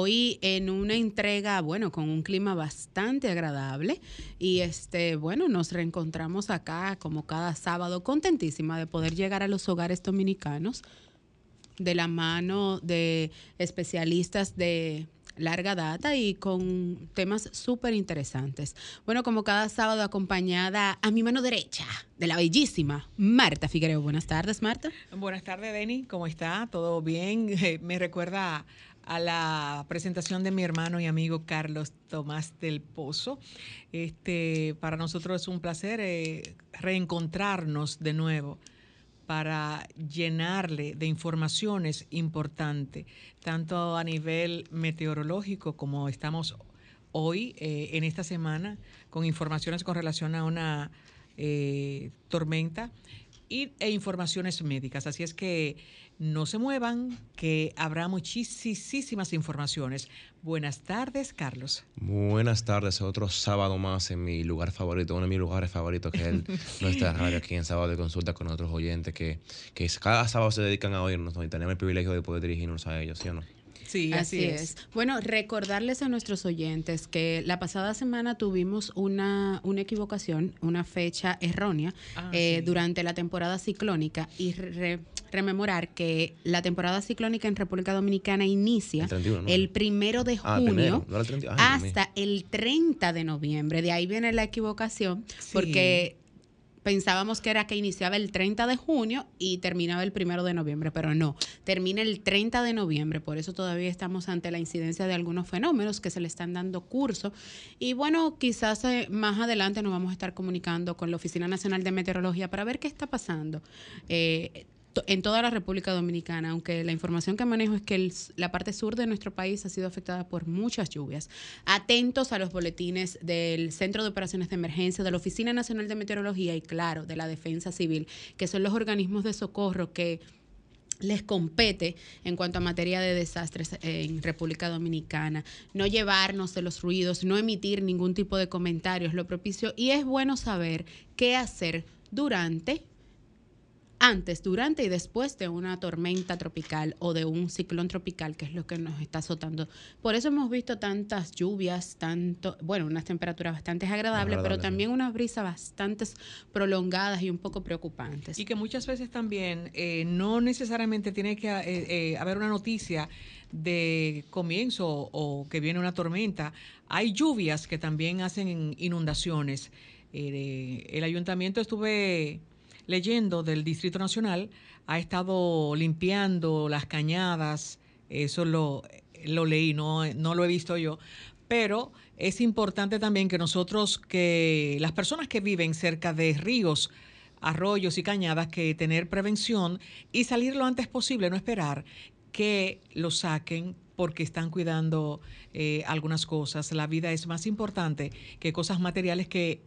Hoy en una entrega, bueno, con un clima bastante agradable y este, bueno, nos reencontramos acá como cada sábado, contentísima de poder llegar a los hogares dominicanos de la mano de especialistas de larga data y con temas súper interesantes. Bueno, como cada sábado acompañada a mi mano derecha de la bellísima Marta Figueroa. Buenas tardes, Marta. Buenas tardes, Denny. ¿Cómo está? ¿Todo bien? Me recuerda a la presentación de mi hermano y amigo Carlos Tomás del Pozo. Este, para nosotros es un placer eh, reencontrarnos de nuevo para llenarle de informaciones importantes, tanto a nivel meteorológico como estamos hoy eh, en esta semana con informaciones con relación a una eh, tormenta y, e informaciones médicas. Así es que no se muevan, que habrá muchísimas informaciones. Buenas tardes, Carlos. Buenas tardes, otro sábado más en mi lugar favorito, uno de mis lugares favoritos, que es nuestra radio aquí en Sábado de Consulta con otros oyentes que, que cada sábado se dedican a oírnos y tenemos el privilegio de poder dirigirnos a ellos, ¿sí o no? Sí, así, es. Bueno, recordarles a nuestros oyentes que la pasada semana tuvimos una, una equivocación, una fecha errónea ah, eh, durante la temporada ciclónica y rememorar que la temporada ciclónica en República Dominicana inicia el, primero de ah, junio hasta el 30 de noviembre. De ahí viene la equivocación porque pensábamos que era que iniciaba el 30 de junio y terminaba el 1 de noviembre, pero no, termina el 30 de noviembre, por eso todavía estamos ante la incidencia de algunos fenómenos que se le están dando curso. Y bueno, quizás eh, más adelante nos vamos a estar comunicando con la Oficina Nacional de Meteorología para ver qué está pasando. Eh, en toda la República Dominicana, aunque la información que manejo es que la parte sur de nuestro país ha sido afectada por muchas lluvias. Atentos a los boletines del Centro de Operaciones de Emergencia, de la Oficina Nacional de Meteorología y, claro, de la Defensa Civil, que son los organismos de socorro que les compete en cuanto a materia de desastres en República Dominicana, no llevarnos de los ruidos, no emitir ningún tipo de comentarios, lo propicio, y es bueno saber qué hacer durante antes, durante y después de una tormenta tropical o de un ciclón tropical, que es lo que nos está azotando. Por eso hemos visto tantas lluvias, tanto, bueno, unas temperaturas bastante agradables, pero también unas brisas bastante prolongadas y un poco preocupantes. Y que muchas veces también eh, no necesariamente tiene que eh, eh, haber una noticia de comienzo o que viene una tormenta. Hay lluvias que también hacen inundaciones. el ayuntamiento estuve leyendo del Distrito Nacional, ha estado limpiando las cañadas, eso lo, lo leí, no, no lo he visto yo, pero es importante también que nosotros, que las personas que viven cerca de ríos, arroyos y cañadas, que tener prevención y salir lo antes posible, no esperar que lo saquen porque están cuidando eh, algunas cosas. La vida es más importante que cosas materiales que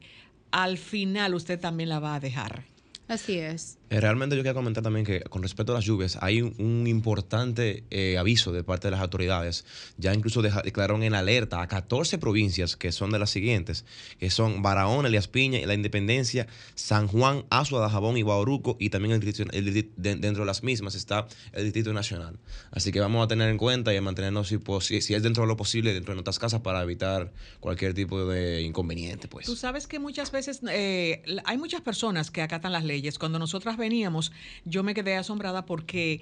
al final usted también la va a dejar. Así es. Eh, realmente yo quiero comentar también que con respecto a las lluvias hay un, importante eh, aviso de parte de las autoridades. Ya incluso declararon en alerta a 14 provincias que son de las siguientes, que son Barahona, Elias Piña, La Independencia, San Juan, Azua, Dajabón y Bauruco y también el, dentro de las mismas está el Distrito Nacional. Así que vamos a tener en cuenta y a mantenernos si, si, es dentro de lo posible dentro de nuestras casas para evitar cualquier tipo de inconveniente. Pues. Tú sabes que muchas veces eh, hay muchas personas que acatan las leyes. Cuando nosotras veníamos, yo me quedé asombrada porque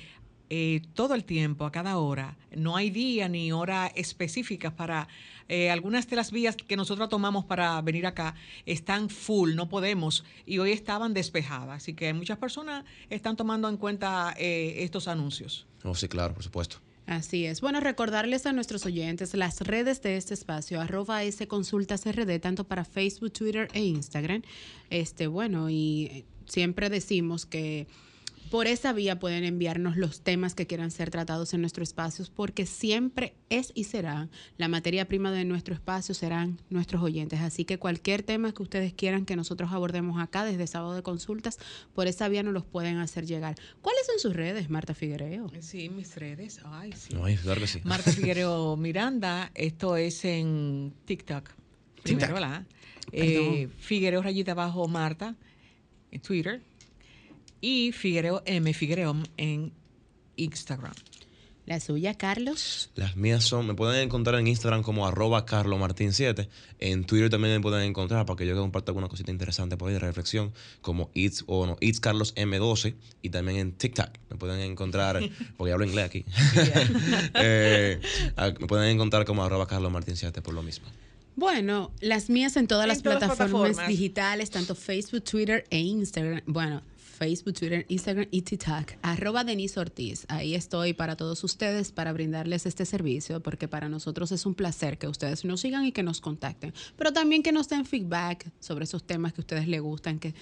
eh, todo el tiempo, a cada hora, no hay día ni hora específicas para eh, algunas de las vías que nosotros tomamos para venir acá están full, no podemos, y hoy estaban despejadas. Así que muchas personas están tomando en cuenta eh, estos anuncios. Oh, sí, claro, por supuesto. Así es. Bueno, recordarles a nuestros oyentes las redes de este espacio, arroba S Consultas RD, tanto para Facebook, Twitter e Instagram. Este, bueno, y siempre decimos que por esa vía pueden enviarnos los temas que quieran ser tratados en nuestros espacios, porque siempre es y será la materia prima de nuestro espacio, serán nuestros oyentes. Así que cualquier tema que ustedes quieran que nosotros abordemos acá desde sábado de consultas, por esa vía nos los pueden hacer llegar. ¿Cuáles son sus redes, Marta Figuereo? Sí, mis redes. Ay, sí. claro que sí. Marta Figuereo Miranda, esto es en TikTok. Primero, ¿verdad? Eh, Figuereo rayita abajo Marta en Twitter y Figuereo M. Figuereo en Instagram. La suya, Carlos. Las mías son, me pueden encontrar en Instagram como arroba carlomartin7. En Twitter también me pueden encontrar para que yo comparta alguna cosita interesante por ahí de reflexión, como It's, o no, It's Carlos M12. Y también en TikTok me pueden encontrar, porque hablo inglés aquí. Eh, me pueden encontrar como arroba carlomartin7 por lo mismo. Bueno, las mías en todas, las, plataformas digitales, tanto Facebook, Twitter e Instagram. Bueno, Facebook, Twitter, Instagram y TikTok, arroba Denise Ortiz. Ahí estoy para todos ustedes para brindarles este servicio, porque para nosotros es un placer que ustedes nos sigan y que nos contacten, pero también que nos den feedback sobre esos temas que a ustedes les gustan, que,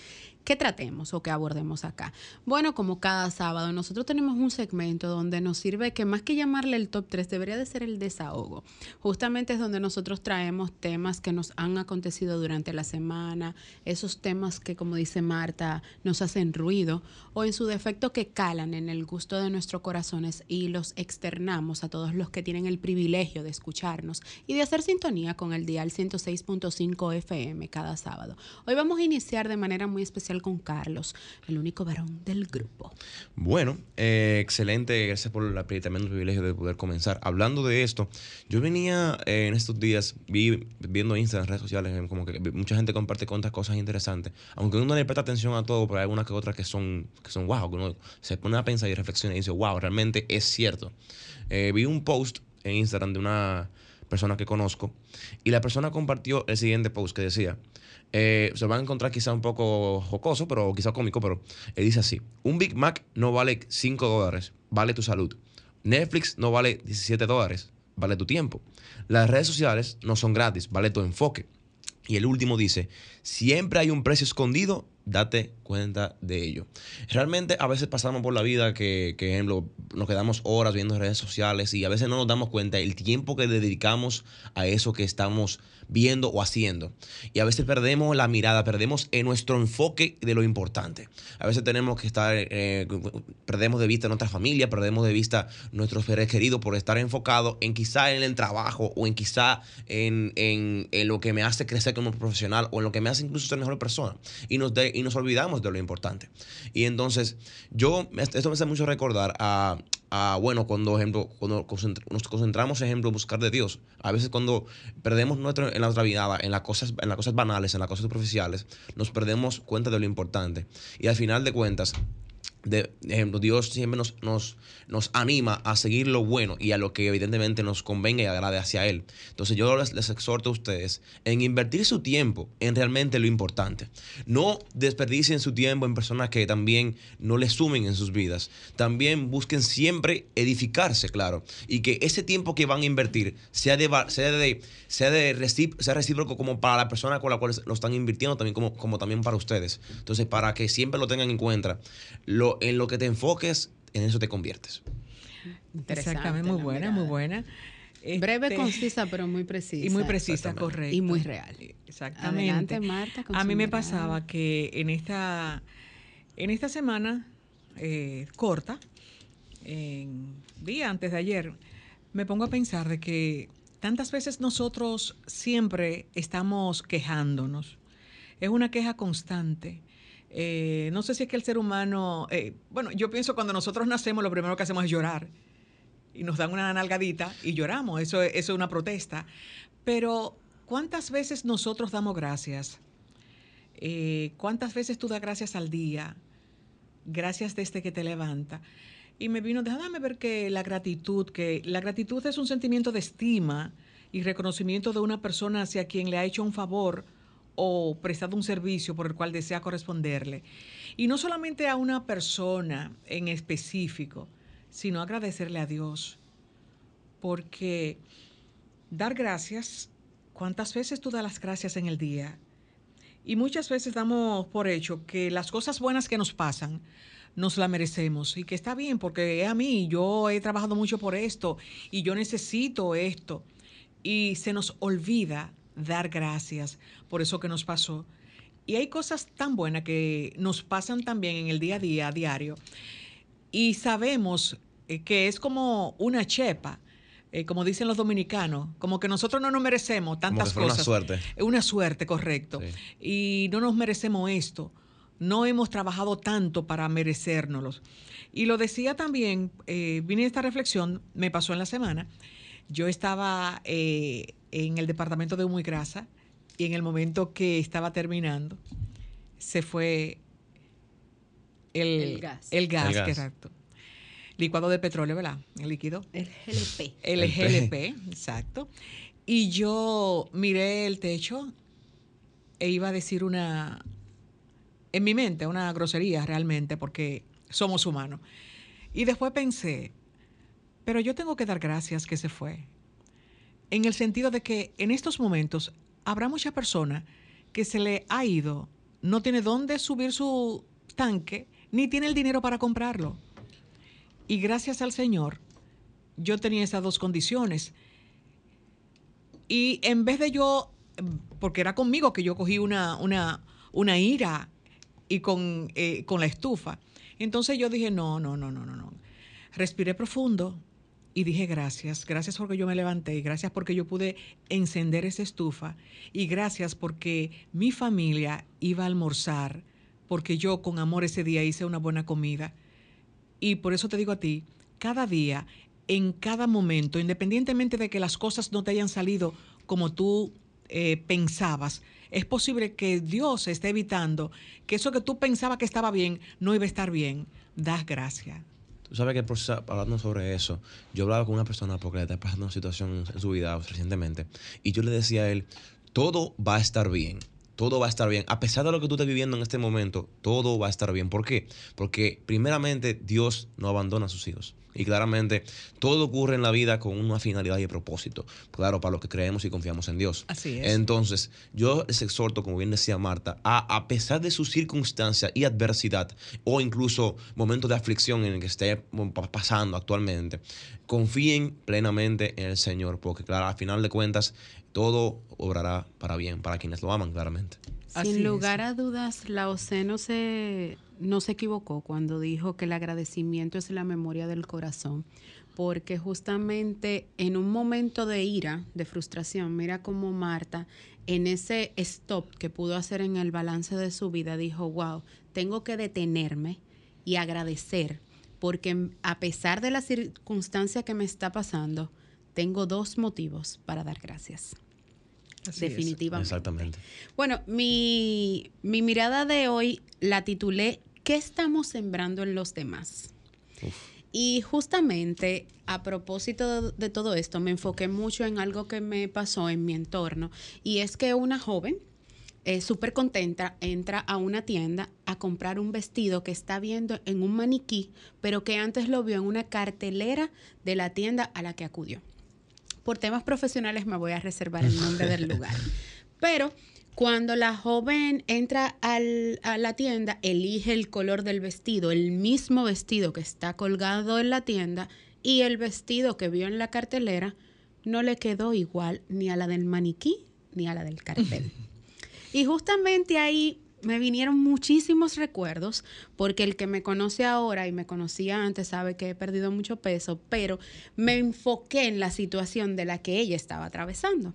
que tratemos o que abordemos acá. Bueno, como cada sábado, nosotros tenemos un segmento donde nos sirve que más que llamarle el top 3, debería de ser el desahogo. Justamente es donde nosotros traemos temas que nos han acontecido durante la semana, esos temas que, como dice Marta, nos hacen ruido o en su defecto que calan en el gusto de nuestros corazones y los externamos a todos los que tienen el privilegio de escucharnos y de hacer sintonía con el dial 106.5 FM cada sábado. Hoy vamos a iniciar de manera muy especial con Carlos, el único varón del grupo. Bueno, eh, excelente, gracias por el tremendo privilegio de poder comenzar. Hablando de esto, yo venía eh, en estos días vi, viendo Instagram, redes sociales, como que mucha gente comparte cuantas cosas interesantes, aunque uno le presta atención a todo, pero hay algunas que otras que son, que son wow, que uno se pone a pensar y reflexiona y dice, wow, realmente es cierto. Eh, vi un post en Instagram de una persona que conozco y la persona compartió el siguiente post que decía, eh, se van a encontrar quizá un poco jocoso, pero quizá cómico, pero él dice así, un Big Mac no vale 5 dólares, vale tu salud. Netflix no vale 17 dólares, vale tu tiempo. Las redes sociales no son gratis, vale tu enfoque. Y el último dice, siempre hay un precio escondido date cuenta de ello. Realmente a veces pasamos por la vida que, que, ejemplo, nos quedamos horas viendo redes sociales y a veces no nos damos cuenta el tiempo que dedicamos a eso que estamos viendo o haciendo. Y a veces perdemos la mirada, perdemos en nuestro enfoque de lo importante. A veces tenemos que estar, eh, perdemos de vista nuestra familia, perdemos de vista nuestros seres queridos por estar enfocados en quizá en el trabajo o en quizá en, en, en, lo que me hace crecer como profesional o en lo que me hace incluso ser mejor persona. Y nos de, y nos olvidamos de lo importante. Y entonces, yo, esto me hace mucho recordar a, a bueno, cuando, ejemplo, cuando nos concentramos, ejemplo, en buscar de Dios. A veces cuando perdemos nuestro, en nuestra vida, en las, cosas, en las cosas banales, en las cosas superficiales, nos perdemos cuenta de lo importante. Y al final de cuentas, de Dios siempre nos, nos, nos anima a seguir lo bueno y a lo que evidentemente nos convenga y agrade hacia Él. Entonces yo les, les, exhorto a ustedes en invertir su tiempo en realmente lo importante. No desperdicien su tiempo en personas que también no les sumen en sus vidas. También busquen siempre edificarse, claro. Y que ese tiempo que van a invertir sea de, sea de, sea de sea recíproco como para la persona con la cual lo están invirtiendo, también como, como también para ustedes. Entonces, para que siempre lo tengan en cuenta. Lo, en lo que te enfoques, en eso te conviertes. Exactamente, muy buena, muy buena. Breve, este, concisa, pero muy precisa. Y muy precisa, correcto. Y muy real. Exactamente. Adelante, Marta. A mí me pasaba que en esta, en esta semana eh, corta, en día antes de ayer, me pongo a pensar de que tantas veces nosotros siempre estamos quejándonos. Es una queja constante. Eh, no sé si es que el ser humano, eh, bueno, yo pienso cuando nosotros nacemos lo primero que hacemos es llorar y nos dan una nalgadita y lloramos, eso, es una protesta. Pero ¿cuántas veces nosotros damos gracias? Eh, ¿Cuántas veces tú das gracias al día? Gracias desde que te levanta. Y me vino, déjame ver que la gratitud, que la gratitud es un sentimiento de estima y reconocimiento de una persona hacia quien le ha hecho un favor o prestado un servicio por el cual desea corresponderle. Y no solamente a una persona en específico, sino agradecerle a Dios. Porque dar gracias, ¿cuántas veces tú das las gracias en el día? Y muchas veces damos por hecho que las cosas buenas que nos pasan nos la merecemos y que está bien porque es a mí, yo he trabajado mucho por esto y yo necesito esto. Y se nos olvida dar gracias por eso que nos pasó. Y hay cosas tan buenas que nos pasan también en el día a día, a diario. Y sabemos eh, que es como una chepa, eh, como dicen los dominicanos, como que nosotros no nos merecemos tantas cosas. Una suerte. Una suerte, correcto. Y no nos merecemos esto. no hemos trabajado tanto para merecérnoslos. Y lo decía también, eh, vine esta reflexión, me pasó en la semana. Yo estaba eh, en el departamento de Humo y Grasa y en el momento que estaba terminando, se fue el, gas. El gas, exacto. Licuado de petróleo, ¿verdad? El líquido. El GLP. El, el GLP, exacto. Y yo miré el techo e iba a decir una, en mi mente, una grosería realmente, porque somos humanos. Y después pensé, pero yo tengo que dar gracias que se fue. En el sentido de que en estos momentos habrá mucha persona que se le ha ido, no tiene dónde subir su tanque, ni tiene el dinero para comprarlo. Y gracias al Señor, yo tenía esas dos condiciones. Y en vez de yo, porque era conmigo que yo cogí una, una, una ira y con, eh, con la estufa, entonces yo dije, no, no, no, no, no, no. Respiré profundo y dije gracias, gracias porque yo me levanté, y gracias porque yo pude encender esa estufa y gracias porque mi familia iba a almorzar, porque yo con amor ese día hice una buena comida. Y por eso te digo a ti, cada día, en cada momento, independientemente de que las cosas no te hayan salido como tú eh, pensabas, es posible que Dios esté evitando que eso que tú pensabas que estaba bien no iba a estar bien. Das gracias. Tú sabes que hablando sobre eso, yo hablaba con una persona porque le está pasando una situación en su vida recientemente y yo le decía a él, todo va a estar bien todo va a estar bien. A pesar de lo que tú estás viviendo en este momento, todo va a estar bien. ¿Por qué? Porque primeramente Dios no abandona a sus hijos. Y claramente todo ocurre en la vida con una finalidad y propósito. Claro, para los que creemos y confiamos en Dios. Así es. Entonces, yo les exhorto, como bien decía Marta, a, a pesar de sus circunstancias y adversidad, o incluso momentos de aflicción en el que esté pasando actualmente, confíen plenamente en el Señor, porque claro, al final de cuentas, todo obrará para bien, para quienes lo aman, claramente. Sin lugar a dudas, la OCE no se, no se equivocó cuando dijo que el agradecimiento es la memoria del corazón, porque justamente en un momento de ira, de frustración, mira cómo Marta, en ese stop que pudo hacer en el balance de su vida, dijo, wow, tengo que detenerme y agradecer, porque a pesar de la circunstancia que me está pasando, tengo dos motivos para dar gracias definitivamente. Exactamente. Bueno, mi, mirada de hoy la titulé ¿Qué estamos sembrando en los demás? Y justamente a propósito de, todo esto, me enfoqué mucho en algo que me pasó en mi entorno y es que una joven eh, súper contenta entra a una tienda a comprar un vestido que está viendo en un maniquí, pero que antes lo vio en una cartelera de la tienda a la que acudió por temas profesionales me voy a reservar el nombre del lugar. Pero cuando la joven entra a la tienda, elige el color del vestido, el mismo vestido que está colgado en la tienda y el vestido que vio en la cartelera no le quedó igual ni a la del maniquí ni a la del cartel. y justamente ahí me vinieron muchísimos recuerdos, porque el que me conoce ahora y me conocía antes sabe que he perdido mucho peso, pero me enfoqué en la situación de la que ella estaba atravesando.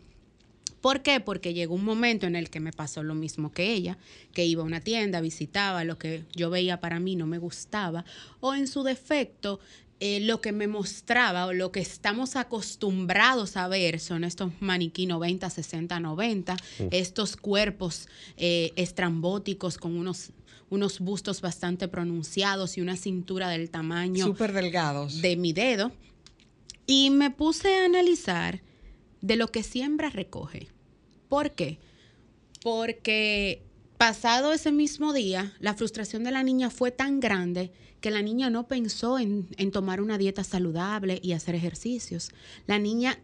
¿Por qué? Porque llegó un momento en el que me pasó lo mismo que ella, que iba a una tienda, visitaba, lo que yo veía para mí no me gustaba, o en su defecto eh, lo que me mostraba o lo que estamos acostumbrados a ver son estos maniquí 90, 60, 90, estos cuerpos eh, estrambóticos con unos, unos bustos bastante pronunciados y una cintura del tamaño... Súper delgados. De mi dedo. Y me puse a analizar de lo que siembra recoge. ¿Por qué? Porque pasado ese mismo día, la frustración de la niña fue tan grande que la niña no pensó en, tomar una dieta saludable y hacer ejercicios. La niña,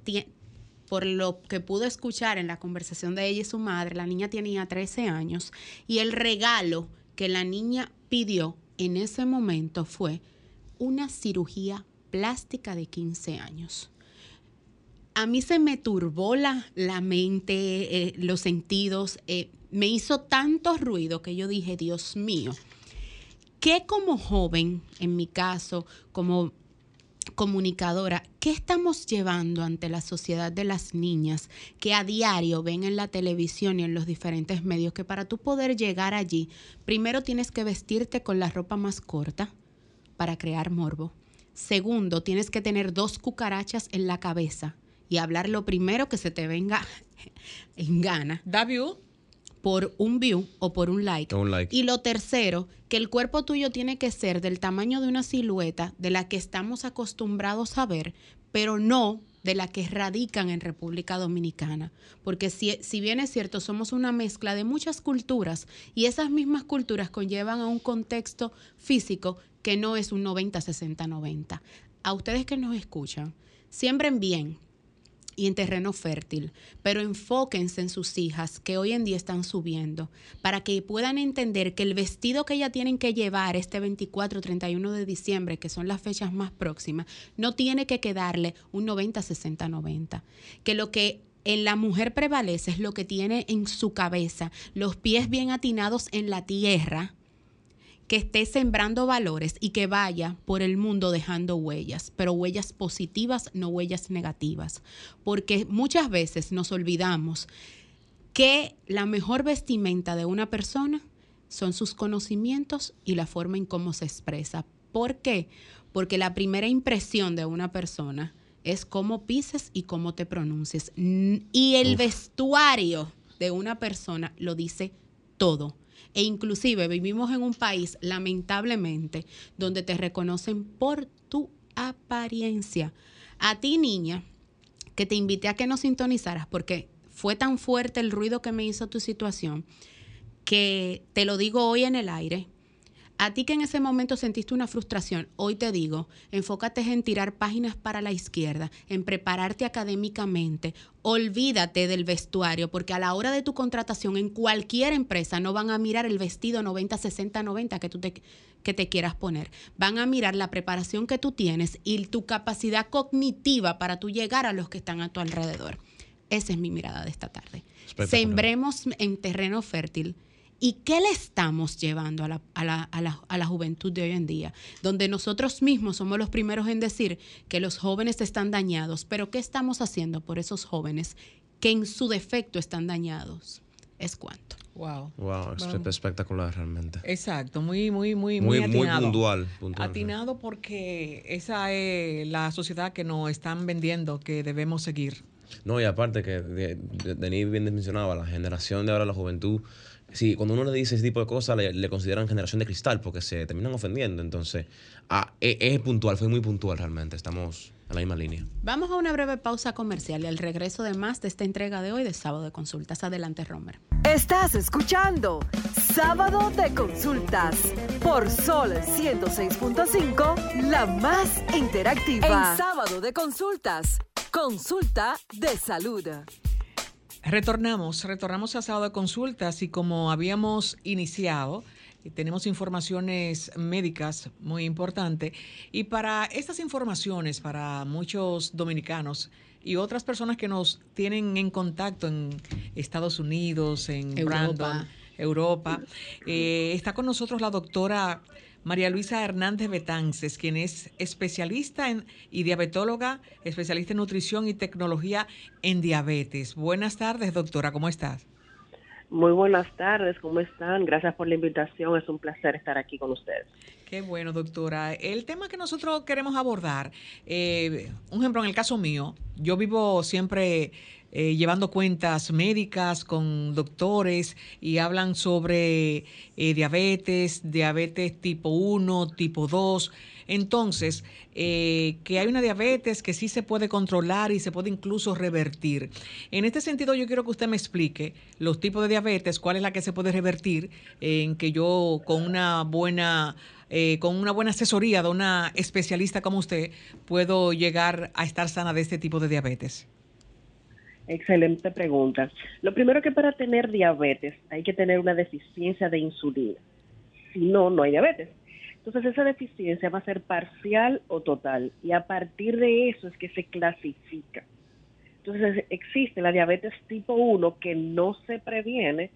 por lo que pudo escuchar en la conversación de ella y su madre, la niña tenía 13 años y el regalo que la niña pidió en ese momento fue una cirugía plástica de 15 años. A mí se me turbó la, la mente, eh, los sentidos, eh, me hizo tanto ruido que yo dije, Dios mío, que como joven, en mi caso, como comunicadora, ¿qué estamos llevando ante la sociedad de las niñas que a diario ven en la televisión y en los diferentes medios que para tú poder llegar allí, primero tienes que vestirte con la ropa más corta para crear morbo? Segundo, tienes que tener dos cucarachas en la cabeza y hablar lo primero que se te venga en gana. Por un view o por un like. Un like. Y lo tercero, que el cuerpo tuyo tiene que ser del tamaño de una silueta de la que estamos acostumbrados a ver, pero no de la que radican en República Dominicana. Porque si, si, bien es cierto, somos una mezcla de muchas culturas y esas mismas culturas conllevan a un contexto físico que no es un 90-60-90. A ustedes que nos escuchan, siembren bien y en terreno fértil, pero enfóquense en sus hijas que hoy en día están subiendo, para que puedan entender que el vestido que ellas tienen que llevar este 24-31 de diciembre, que son las fechas más próximas, no tiene que quedarle un 90-60-90. Que lo que en la mujer prevalece es lo que tiene en su cabeza, los pies bien atinados en la tierra, que esté sembrando valores y que vaya por el mundo dejando huellas, pero huellas positivas, no huellas negativas. Porque muchas veces nos olvidamos que la mejor vestimenta de una persona son sus conocimientos y la forma en cómo se expresa. ¿Por qué? Porque la primera impresión de una persona es cómo pises y cómo te pronuncies. Y el vestuario de una persona lo dice todo. E inclusive vivimos en un país, lamentablemente, donde te reconocen por tu apariencia. A ti, niña, que te invité a que nos sintonizaras porque fue tan fuerte el ruido que me hizo tu situación, que te lo digo hoy en el aire, a ti que en ese momento sentiste una frustración, hoy te digo, enfócate en tirar páginas para la izquierda, en prepararte académicamente, olvídate del vestuario, porque a la hora de tu contratación en cualquier empresa no van a mirar el vestido 90, 60, 90 que tú te, que te quieras poner. Van a mirar la preparación que tú tienes y tu capacidad cognitiva para tú llegar a los que están a tu alrededor. Esa es mi mirada de esta tarde. Sembremos en terreno fértil ¿Y qué le estamos llevando a la, a, la, a, la, a la, juventud de hoy en día? Donde nosotros mismos somos los primeros en decir que los jóvenes están dañados, pero ¿qué estamos haciendo por esos jóvenes que en su defecto están dañados? Es cuanto. Wow. Wow, es bueno, espectacular realmente. Exacto, muy, muy, muy, muy, muy, muy puntual, puntual, Atinado porque esa es la sociedad que nos están vendiendo que debemos seguir. No, y aparte que Denis bien mencionaba, la generación de ahora, la juventud, Sí, cuando uno le dice ese tipo de cosas, le, le consideran generación de cristal porque se terminan ofendiendo. Entonces, ah, es, es, puntual, fue muy puntual realmente. Estamos en la misma línea. Vamos a una breve pausa comercial y al regreso de más de esta entrega de hoy de Sábado de Consultas. Adelante, Romer. Estás escuchando Sábado de Consultas por Sol 106.5, la más interactiva. En Sábado de Consultas, consulta de salud. Retornamos, retornamos a sábado de consultas y como habíamos iniciado, tenemos informaciones médicas muy importantes y para estas informaciones, para muchos dominicanos y otras personas que nos tienen en contacto en Estados Unidos, en Europa. Brandon, Europa, eh, está con nosotros la doctora María Luisa Hernández Betances, quien es especialista en, y diabetóloga, especialista en nutrición y tecnología en diabetes. Buenas tardes, doctora, ¿cómo estás? Muy buenas tardes, ¿cómo están? Gracias por la invitación, es un placer estar aquí con ustedes. Qué bueno, doctora. El tema que nosotros queremos abordar, eh, un ejemplo, en el caso mío, yo vivo siempre eh, llevando cuentas médicas con doctores y hablan sobre eh, diabetes, diabetes tipo 1, tipo 2. Entonces, eh, que hay una diabetes que sí se puede controlar y se puede incluso revertir. En este sentido, yo quiero que usted me explique los tipos de diabetes, cuál es la que se puede revertir, en que yo con una buena... Eh, con una buena asesoría de una especialista como usted, puedo llegar a estar sana de este tipo de diabetes. Excelente pregunta. Lo primero que para tener diabetes hay que tener una deficiencia de insulina. Si no, no hay diabetes. Entonces esa deficiencia va a ser parcial o total y a partir de eso es que se clasifica. Entonces existe la diabetes tipo 1 que no se previene,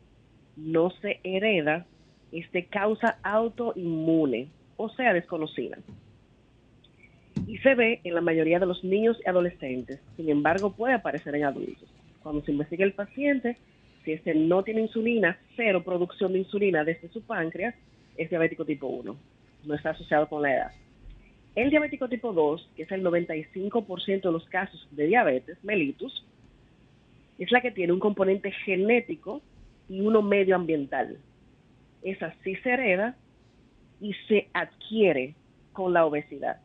no se hereda, es de causa autoinmune, o sea, desconocida. Y se ve en la mayoría de los niños y adolescentes. Sin embargo, puede aparecer en adultos. Cuando se investiga el paciente, si este no tiene insulina, cero producción de insulina desde su páncreas, es diabético tipo 1. No está asociado con la edad. El diabético tipo 2, que es el 95% de los casos de diabetes mellitus, es la que tiene un componente genético y uno medioambiental. Esa sí se hereda y se adquiere con la obesidad.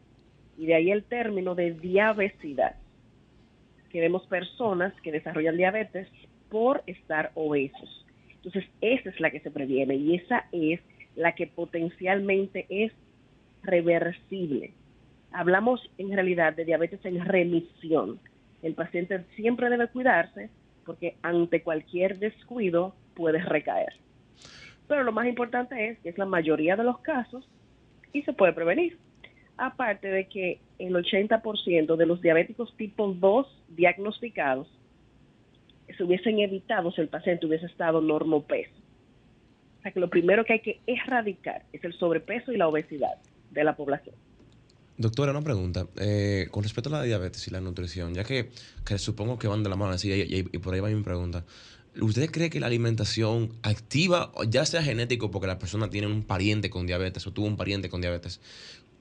Y de ahí el término de diabesidad, que vemos personas que desarrollan diabetes por estar obesos. Entonces, esa es la que se previene y esa es la que potencialmente es reversible. Hablamos en realidad de diabetes en remisión. El paciente siempre debe cuidarse porque ante cualquier descuido puede recaer. Pero lo más importante es que es la mayoría de los casos y se puede prevenir. Aparte de que el 80% de los diabéticos tipo 2 diagnosticados se hubiesen evitado si el paciente hubiese estado normopeso. O sea que lo primero que hay que erradicar es el sobrepeso y la obesidad de la población. Doctora, una pregunta. Eh, con respecto a la diabetes y la nutrición, ya que, supongo que van de la mano así, y, por ahí va mi pregunta. ¿Usted cree que la alimentación activa, ya sea genético porque la persona tiene un pariente con diabetes o tuvo un pariente con diabetes,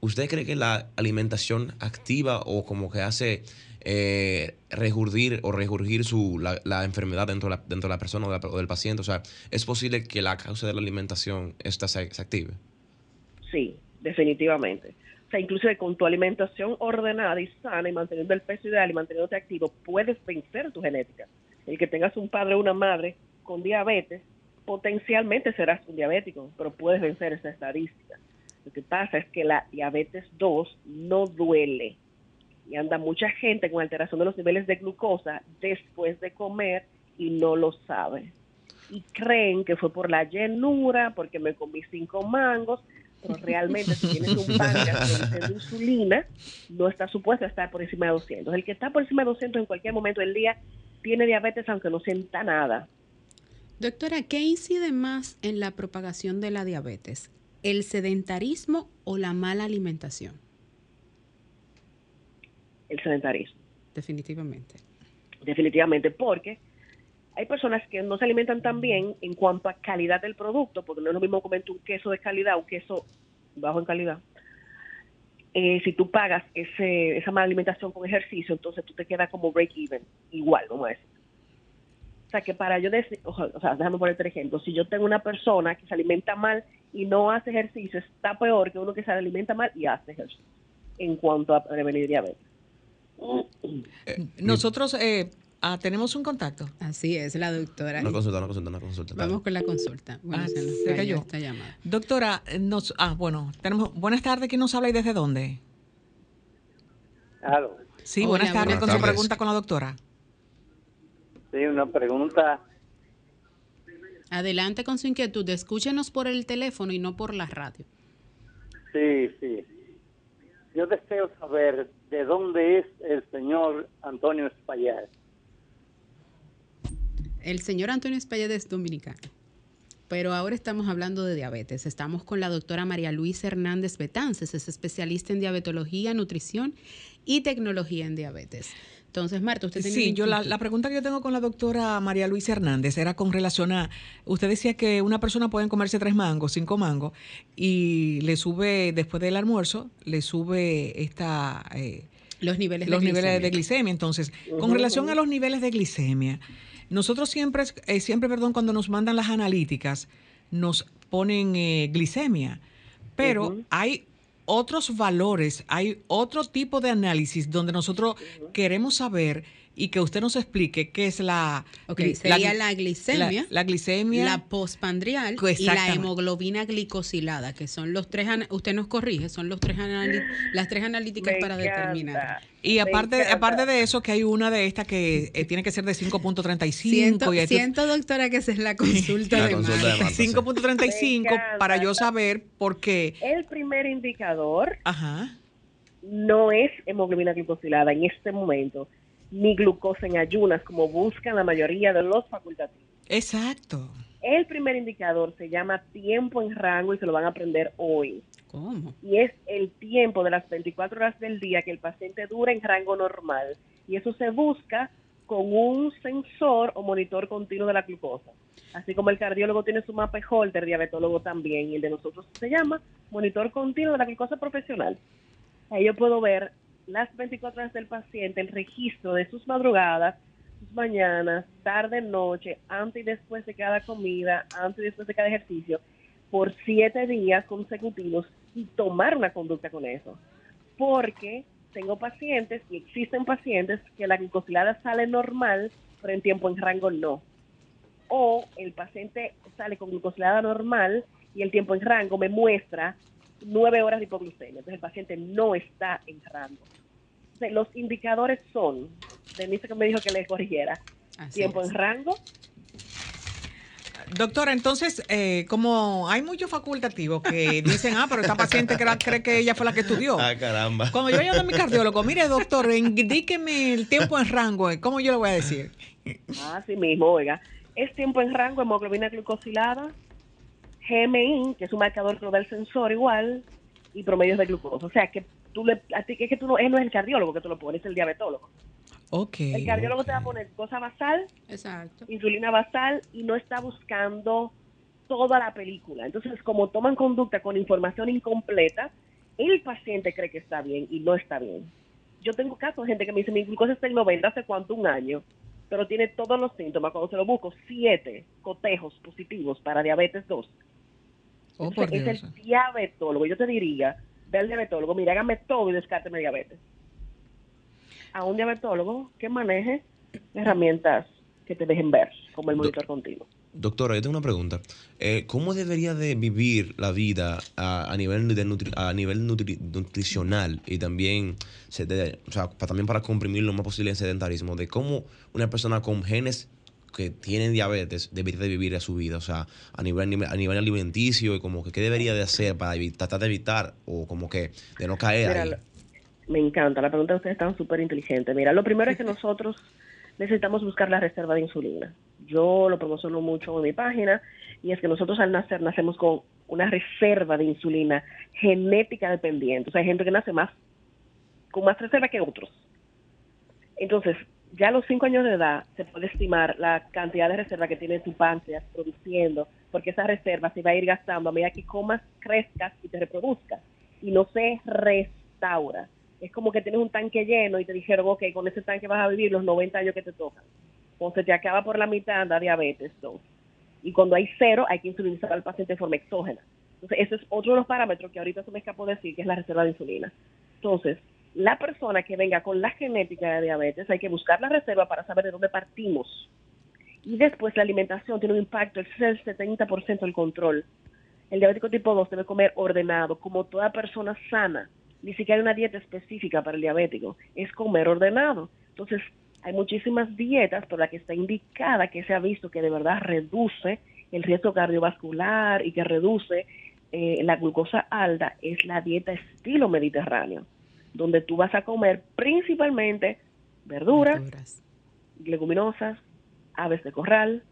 ¿usted cree que la alimentación activa o como que hace eh, regurgir o regurgir su, la, enfermedad dentro de la, dentro de la persona o, del paciente? O sea, ¿es posible que la causa de la alimentación esta se, se active? Sí, definitivamente. O sea, inclusive con tu alimentación ordenada y sana y manteniendo el peso ideal y manteniéndote activo, puedes vencer tu genética. El que tengas un padre o una madre con diabetes, potencialmente serás un diabético, pero puedes vencer esa estadística. Lo que pasa es que la diabetes 2 no duele y anda mucha gente con alteración de los niveles de glucosa después de comer y no lo sabe. Y creen que fue por la llenura, porque me comí cinco mangos, pero realmente si tienes un páncreas de insulina, no está supuesto a estar por encima de 200. El que está por encima de 200 en cualquier momento del día tiene diabetes aunque no sienta nada. Doctora, ¿qué incide más en la propagación de la diabetes? ¿El sedentarismo o la mala alimentación? El sedentarismo. Definitivamente. Definitivamente, porque hay personas que no se alimentan tan bien en cuanto a calidad del producto, porque no es lo mismo comer un queso de calidad o un queso bajo en calidad. Eh, si tú pagas ese, esa mala alimentación con ejercicio, entonces tú te quedas como break even, igual, vamos a decir. O sea, que para yo decir, o sea, déjame poner otro ejemplo, si yo tengo una persona que se alimenta mal y no hace ejercicio, está peor que uno que se alimenta mal y hace ejercicio en cuanto a prevenir diabetes. Eh, nosotros eh, Ah, tenemos un contacto. Así es, la doctora. Una consulta, una consulta, una consulta. Vamos con la consulta. Bueno, ah, se cayó esta llamada. Doctora, nos, ah, bueno, tenemos, buenas tardes, ¿quién nos habla y desde dónde? Claro. Sí, buenas tardes, con su pregunta con la doctora. Sí, una pregunta. Adelante con su inquietud, escúchenos por el teléfono y no por la radio. Sí, sí. Yo deseo saber de dónde es el señor Antonio Espaillat. El señor Antonio Espaillat es dominicano. Pero ahora estamos hablando de diabetes. Estamos con la doctora María Luisa Hernández Betances, es especialista en diabetología, nutrición y tecnología en diabetes. Entonces, Marta, usted Sí, yo la, pregunta que yo tengo con la doctora María Luisa Hernández era con relación a, usted decía que una persona puede comerse tres mangos, cinco mangos, y le sube, después del almuerzo, le sube esta... Eh, los niveles, los de, niveles glicemia. de glicemia. Entonces, con relación a los niveles de glicemia, nosotros siempre, eh, siempre, perdón, cuando nos mandan las analíticas, nos ponen eh, glicemia, pero hay otros valores, hay otro tipo de análisis donde nosotros queremos saber y que usted nos explique qué es la... sería la, glicemia. La, glicemia. La postpandrial y la hemoglobina glicosilada, que son los tres, usted nos corrige, son los tres las tres analíticas para determinar. Y aparte, aparte de eso, que hay una de estas que eh, tiene que ser de 5.35. Siento, siento, doctora, que esa es la consulta de, 5.35 para yo saber por qué. El primer indicador no es hemoglobina glicosilada en este momento ni glucosa en ayunas, como buscan la mayoría de los facultativos. Exacto. El primer indicador se llama tiempo en rango y se lo van a aprender hoy. ¿Cómo? Y es el tiempo de las 24 horas del día que el paciente dura en rango normal. Y eso se busca con un sensor o monitor continuo de la glucosa. Así como el cardiólogo tiene su mapa holder, el diabetólogo también, y el de nosotros se llama monitor continuo de la glucosa profesional. Ahí yo puedo ver las 24 horas del paciente, el registro de sus madrugadas, sus mañanas, tarde, noche, antes y después de cada comida, antes y después de cada ejercicio, por siete días consecutivos y tomar una conducta con eso. Porque tengo pacientes y existen pacientes que la glucosilada sale normal, pero en tiempo en rango no. O el paciente sale con glucosilada normal y el tiempo en rango me muestra nueve horas de hipoglucemia. Entonces el paciente no está en rango. los indicadores son, Denise que me dijo que le corrigiera, tiempo en rango. Doctora, entonces, eh, como hay muchos facultativos que dicen, ah, pero esta paciente cree, que ella fue la que estudió. Ah, caramba. Cuando yo llamo a mi cardiólogo, mire, doctor, indíqueme el tiempo en rango, ¿cómo yo le voy a decir? Así mismo, oiga. Es tiempo en rango, hemoglobina glucosilada, GMI, que es un marcador que lo da el sensor igual, y promedios de glucosa. O sea, que tú le, así que, que tú no, él no es el cardiólogo que tú lo pones, es el diabetólogo. Okay, el cardiólogo te va a poner cosa basal, insulina basal, y no está buscando toda la película. Entonces, como toman conducta con información incompleta, el paciente cree que está bien y no está bien. Yo tengo casos de gente que me dice, mi glucosa está en 90 hace cuánto, un año, pero tiene todos los síntomas. Cuando se lo busco, siete cotejos positivos para diabetes 2 Oh, es el diabetólogo. Yo te diría, ve al diabetólogo, mira, hágame todo y descárteme diabetes. A un diabetólogo que maneje herramientas que te dejen ver, como el monitor continuo. Doctora, yo tengo una pregunta. Eh, ¿Cómo debería de vivir la vida a, nivel, de a nivel nutricional y también, o sea, también para comprimir lo más posible el sedentarismo? De cómo una persona con genes que tienen diabetes debería de vivir a su vida, o sea, a nivel, a nivel alimenticio y como que qué debería de hacer para tratar de evitar o como que de no caer ahí. Me encanta, la pregunta de ustedes está súper inteligente. Mira, lo primero es que nosotros necesitamos buscar la reserva de insulina. Yo lo promociono mucho en mi página y es que nosotros al nacer nacemos con una reserva de insulina genética dependiente. O sea, hay gente que nace más con más reserva que otros. Entonces, ya a los 5 años de edad se puede estimar la cantidad de reserva que tiene tu páncreas produciendo, porque esa reserva se va a ir gastando a medida que comas, crezcas y te reproduzcas, y no se restaura. Es como que tienes un tanque lleno y te dijeron, ok, con ese tanque vas a vivir los 90 años que te tocan. Se te acaba por la mitad, da diabetes. Y cuando hay cero, hay que insulinizar al paciente de forma exógena. Entonces, ese es otro de los parámetros que ahorita se me escapó decir, que es la reserva de insulina. Entonces, la persona que venga con la genética de diabetes, hay que buscar la reserva para saber de dónde partimos. Y después la alimentación tiene un impacto, es el 70% del control. El diabético tipo 2 debe comer ordenado, como toda persona sana. Ni siquiera hay una dieta específica para el diabético, es comer ordenado. Entonces, hay muchísimas dietas por las que está indicada que se ha visto que de verdad reduce el riesgo cardiovascular y que reduce eh, la glucosa alta, es la dieta estilo mediterráneo donde tú vas a comer principalmente verduras, leguminosas, aves de corral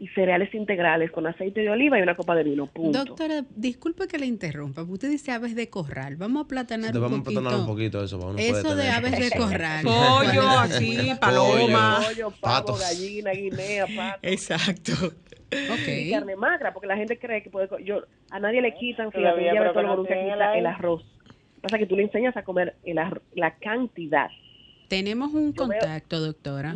y cereales integrales con aceite de oliva y una copa de vino. Punto. Doctora, disculpe que le interrumpa. Usted dice aves de corral. Vamos a platanar un vamos poquito. Vamos a platanar un poquito eso. eso de aves de corral. Pollo, así, paloma. Pollo, pavo, gallina, guinea, pato. Exacto. Okay. Y carne magra, porque la gente cree que puede... Yo, a nadie le quitan, fíjate, ya todo lo que el arroz Pasa que tú le enseñas a comer la, cantidad. Tenemos un contacto, doctora.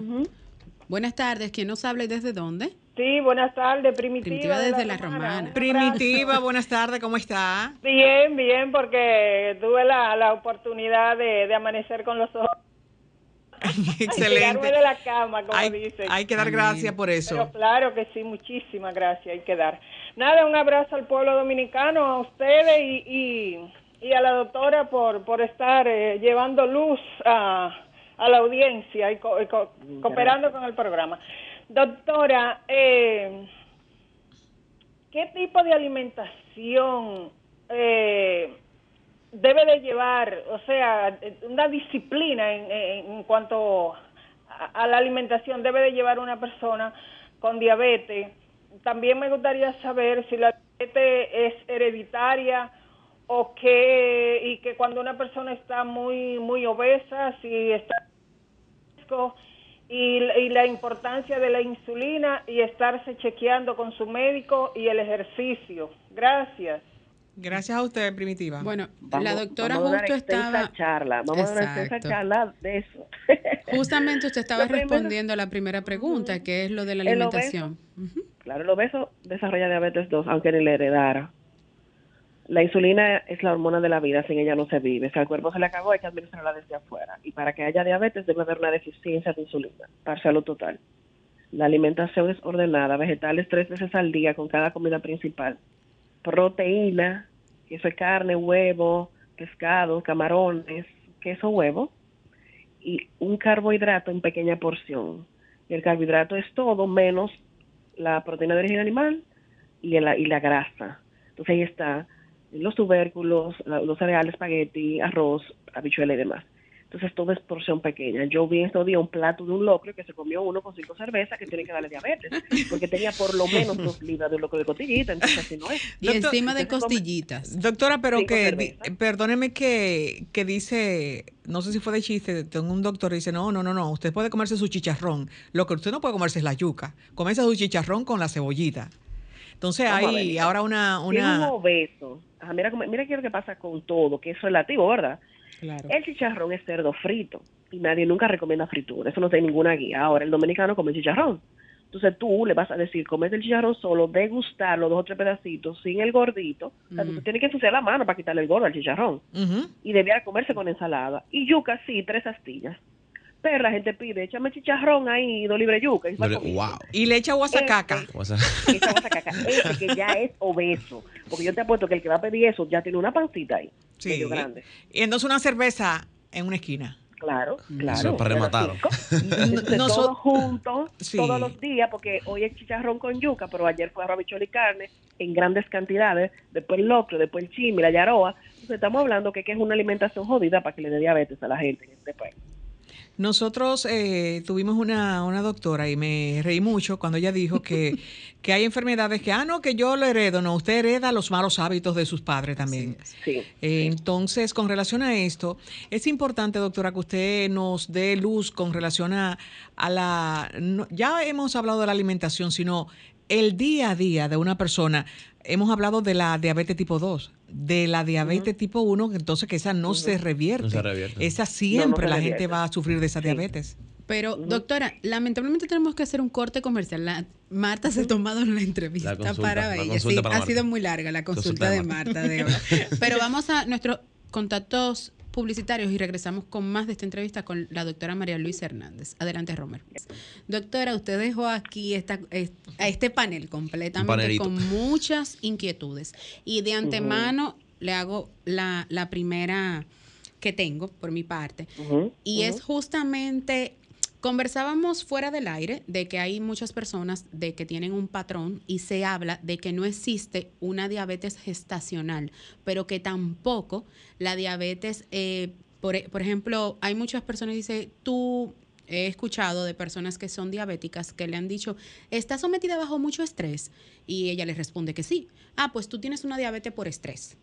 Buenas tardes. ¿Quién nos habla y desde dónde? Sí, buenas tardes, Primitiva. Primitiva desde La, Romana. Primitiva, buenas tardes, ¿cómo está? Bien, bien, porque tuve la, oportunidad de, amanecer con los ojos. Excelente. de la cama, como hay, dicen. Hay que dar gracias por eso. claro que sí, muchísimas gracias, hay que dar. Nada, un abrazo al pueblo dominicano, a ustedes y y a la doctora por, por estar eh, llevando luz a, a, la audiencia y, cooperando con el programa. Doctora, eh, ¿qué tipo de alimentación eh, debe de llevar, o sea, una disciplina en, en cuanto a, a, la alimentación debe de llevar una persona con diabetes? También me gustaría saber si la diabetes es hereditaria o que y que cuando una persona está muy muy obesa, si está y, y la importancia de la insulina y estarse chequeando con su médico y el ejercicio. Gracias. Gracias a usted, Primitiva. Bueno, la doctora justo estaba... charla, vamos a dar esa charla de eso. Justamente usted estaba respondiendo a la primera pregunta, que es lo de la alimentación. Claro, el obeso desarrolla diabetes 2, aunque ni le heredara. La insulina es la hormona de la vida, sin ella no se vive. Si al cuerpo se le acabó, hay que administrarla desde afuera. Y para que haya diabetes debe haber una deficiencia de insulina, parcial o total. La alimentación es ordenada, vegetales tres veces al día con cada comida principal. Proteína, queso de carne, huevo, pescado, camarones, queso, huevo. Y un carbohidrato en pequeña porción. Y el carbohidrato es todo menos la proteína de origen animal y la, y la grasa. Entonces ahí está los tubérculos, los cereales, espagueti, arroz, habichuela y demás. Entonces todo es porción pequeña. Yo vi estos días un plato de un locro que se comió uno con cinco cervezas que tiene que darle diabetes, porque tenía por lo menos dos libras de un locro de costillita, entonces así no es. Y encima de costillitas. Doctora, pero que, perdóneme que, que dice, no sé si fue de chiste, tengo un doctor que dice, no, no, no, no, usted puede comerse su chicharrón. Lo que usted no puede comerse es la yuca. Comerse su chicharrón con la cebollita. Entonces hay ahora una... una... un obeso. mira, mira qué es lo que pasa con todo, que es relativo, ¿verdad? El chicharrón es cerdo frito y nadie nunca recomienda fritura. Eso no tiene ninguna guía. Ahora el dominicano come chicharrón. Entonces tú le vas a decir, comes el chicharrón solo, degustarlo dos o tres pedacitos sin el gordito. O sea, tú tienes que ensuciar la mano para quitarle el gordo al chicharrón. Y debiera comerse con ensalada. Y yuca, sí, tres astillas. Pero la gente pide, échame chicharrón ahí, dos libre yuca. Y, wow. y le echa guasacaca. Ese, ese que ya es obeso. Porque yo te apuesto que el que va a pedir eso ya tiene una pancita ahí. Sí. grande. Y entonces una cerveza en una esquina. Claro, claro. para rematar. Nosotros juntos, todos los días, porque hoy es chicharrón con yuca, pero ayer fue arroz, y carne en grandes cantidades, después el locro, después el chimi, la yaroa. Entonces estamos hablando que, que es una alimentación jodida para que le dé diabetes a la gente en este país. Nosotros eh, tuvimos una, una, doctora y me reí mucho cuando ella dijo que, que, hay enfermedades que, ah, no, que yo lo heredo. No, usted hereda los malos hábitos de sus padres también. Sí, eh, entonces, con relación a esto, es importante, doctora, que usted nos dé luz con relación a, a la... ya hemos hablado de la alimentación, sino el día a día de una persona. Hemos hablado de la diabetes tipo 2 de la diabetes tipo 1, entonces que esa no, se revierte. Esa siempre la gente va a sufrir de esa diabetes. Pero, doctora, lamentablemente tenemos que hacer un corte comercial. La, Marta se ha tomado la entrevista para ella. ha sido muy larga la consulta, de Marta de hoy. Pero vamos a nuestros contactos publicitarios y regresamos con más de esta entrevista con la doctora María Luisa Hernández. Adelante, Romer. Doctora, usted dejó aquí esta, a este panel completamente con muchas inquietudes. Y de antemano le hago la, primera que tengo por mi parte. Y es justamente Conversábamos fuera del aire de que hay muchas personas de que tienen un patrón y se habla de que no existe una diabetes gestacional, pero que tampoco la diabetes, eh, por, por, ejemplo, hay muchas personas que dicen, tú he escuchado de personas que son diabéticas que le han dicho, ¿está sometida bajo mucho estrés? Y ella les responde que sí. Ah, pues tú tienes una diabetes por estrés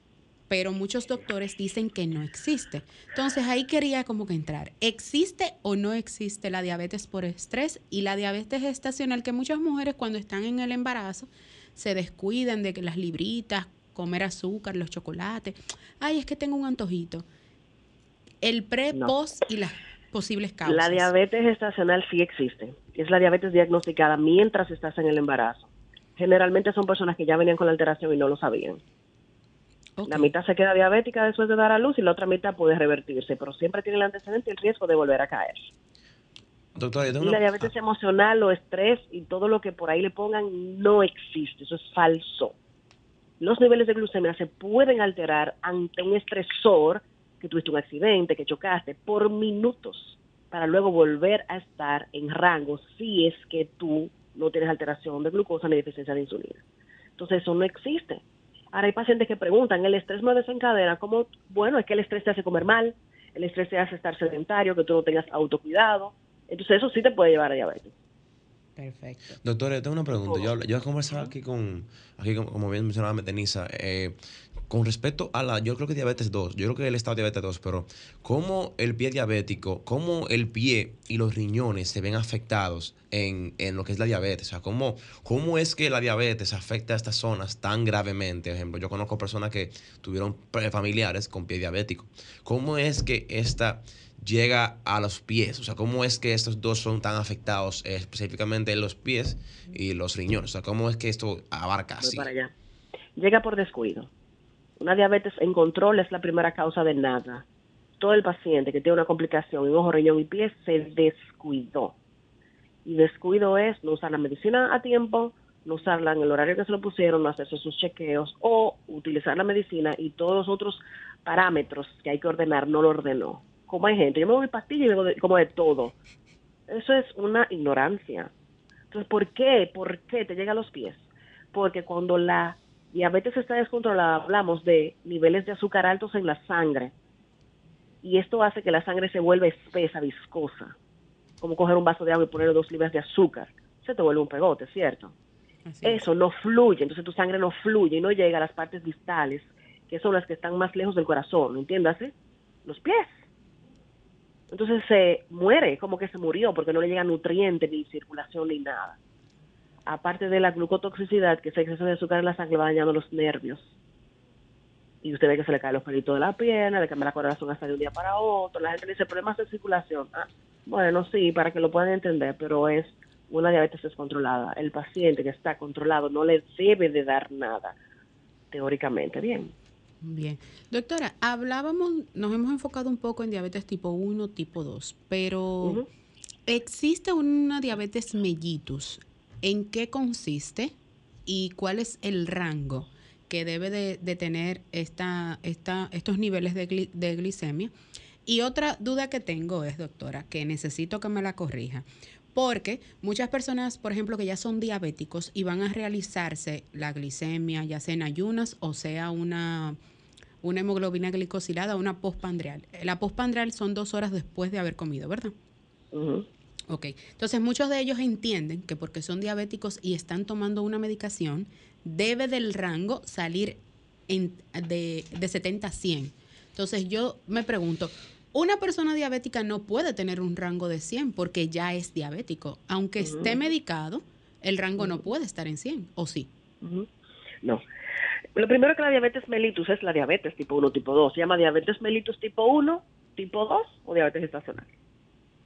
pero muchos doctores dicen que no existe. Entonces ahí quería como que entrar. ¿Existe o no existe la diabetes por estrés y la diabetes gestacional que muchas mujeres cuando están en el embarazo se descuidan de que las libritas, comer azúcar, los chocolates. Ay, es que tengo un antojito. El pre, post y las posibles causas. La diabetes gestacional sí existe. Es la diabetes diagnosticada mientras estás en el embarazo. Generalmente son personas que ya venían con la alteración y no lo sabían. La mitad se queda diabética después de dar a luz y la otra mitad puede revertirse, pero siempre tiene el antecedente y el riesgo de volver a caer. Doctora, y la diabetes emocional o estrés y todo lo que por ahí le pongan no existe, eso es falso. Los niveles de glucemia se pueden alterar ante un estresor, que tuviste un accidente, que chocaste, por minutos, para luego volver a estar en rango si es que tú no tienes alteración de glucosa ni deficiencia de insulina. Entonces eso no existe. Ahora hay pacientes que preguntan, ¿el estrés no desencadena? ¿Cómo? Bueno, es que el estrés te hace comer mal, el estrés te hace estar sedentario, que tú no tengas autocuidado. Entonces eso sí te puede llevar a diabetes. Perfecto. Doctor, tengo una pregunta. Yo, yo he conversado aquí con, aquí como bien mencionaba Denisa, eh, con respecto a la, yo creo que diabetes 2, yo creo que el estado de diabetes 2, pero cómo el pie diabético, cómo el pie y los riñones se ven afectados en, en lo que es la diabetes, o sea, cómo, cómo es que la diabetes afecta a estas zonas tan gravemente. Por ejemplo, yo conozco personas que tuvieron familiares con pie diabético. ¿Cómo es que esta llega a los pies? O sea, ¿cómo es que estos dos son tan afectados eh, específicamente los pies y los riñones? O sea, ¿cómo es que esto abarca así? Para allá. Llega por descuido. Una diabetes en control es la primera causa de nada. Todo el paciente que tiene una complicación en ojo, riñón y pies se descuidó. Y descuido es no usar la medicina a tiempo, no usarla en el horario que se lo pusieron, no hacerse sus chequeos o utilizar la medicina y todos los otros parámetros que hay que ordenar no lo ordenó como hay gente, yo me voy pastilla y me como de todo. Eso es una ignorancia. Entonces, ¿por qué? ¿Por qué te llega a los pies? Porque cuando la diabetes está descontrolada, hablamos de niveles de azúcar altos en la sangre. Y esto hace que la sangre se vuelva espesa, viscosa. Como coger un vaso de agua y ponerle dos libras de azúcar. Se te vuelve un pegote, ¿cierto? Eso no fluye, entonces tu sangre no fluye y no llega a las partes distales, que son las que están más lejos del corazón, ¿entiéndase? Los pies. Entonces se muere, como que se murió, porque no le llega nutriente, ni circulación, ni nada. Aparte de la glucotoxicidad, que es exceso de azúcar en la sangre, va dañando los nervios. Y usted ve que se le caen los pelitos de la pierna, le cambia la corazón hasta de un día para otro. La gente dice problemas de circulación. Ah, bueno, sí, para que lo puedan entender, pero es una diabetes descontrolada. El paciente que está controlado no le debe de dar nada, teóricamente. Bien. Bien. Doctora, hablábamos, nos hemos enfocado un poco en diabetes tipo 1, tipo 2, pero ¿existe una diabetes mellitus? ¿En qué consiste y cuál es el rango que debe de, tener esta, esta, estos niveles de, de glicemia? Y otra duda que tengo es, doctora, que necesito que me la corrija. Porque muchas personas, por ejemplo, que ya son diabéticos y van a realizarse la glicemia, ya sea en ayunas o sea una, una hemoglobina glicosilada, una postpandreal. La postpandreal son dos horas después de haber comido, ¿verdad? Ok, entonces muchos de ellos entienden que porque son diabéticos y están tomando una medicación, debe del rango salir de, de 70 a 100. Entonces yo me pregunto, una persona diabética no puede tener un rango de 100 porque ya es diabético. Aunque esté medicado, el rango no puede estar en 100, ¿o sí? No. Lo primero que la diabetes mellitus es la diabetes tipo 1, tipo 2. Se llama diabetes mellitus tipo 1, tipo 2 o diabetes estacional.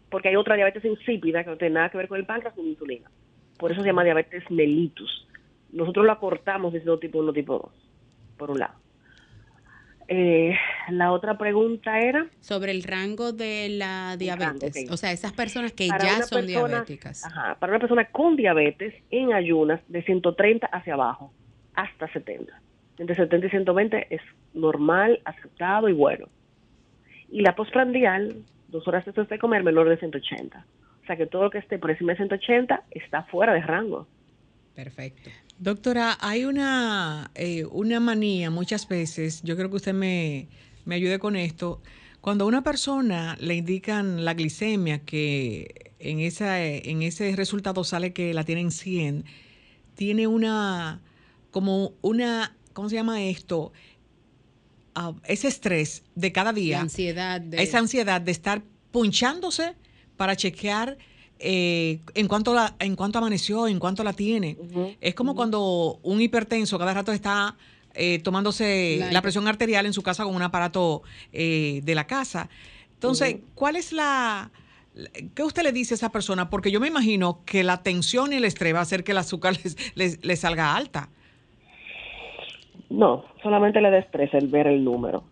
Porque hay otra diabetes insípida que no tiene nada que ver con el páncreas ni insulina. Por eso se llama diabetes mellitus. Nosotros lo acortamos diciendo tipo 1, tipo 2, por un lado. Eh, la otra pregunta era sobre el rango de la diabetes, o sea, esas personas que ya son diabéticas. Ajá, para una persona con diabetes en ayunas de 130 hacia abajo hasta 70. Entre 70 y 120 es normal, aceptado y bueno. Y la postprandial, dos horas después de comer, menor de 180. O sea que todo lo que esté por encima de 180 está fuera de rango. Perfecto. Doctora, hay una, eh, una manía muchas veces, yo creo que usted me, me ayude con esto. Cuando a una persona le indican la glicemia, que en, esa, en ese resultado sale que la tienen 100, tiene una, como una, ¿cómo se llama esto? Ah, ese estrés de cada día. ansiedad. Esa ansiedad de estar punchándose para chequear eh, en cuanto la, en cuanto amaneció, en cuanto la tiene. es como cuando un hipertenso cada rato está eh, tomándose la, presión arterial en su casa con un aparato eh, de la casa. Entonces, ¿cuál es la... ¿Qué usted le dice a esa persona? Porque yo me imagino que la tensión y el estrés va a hacer que el azúcar les, salga alta. No, solamente le da estrés el ver el número.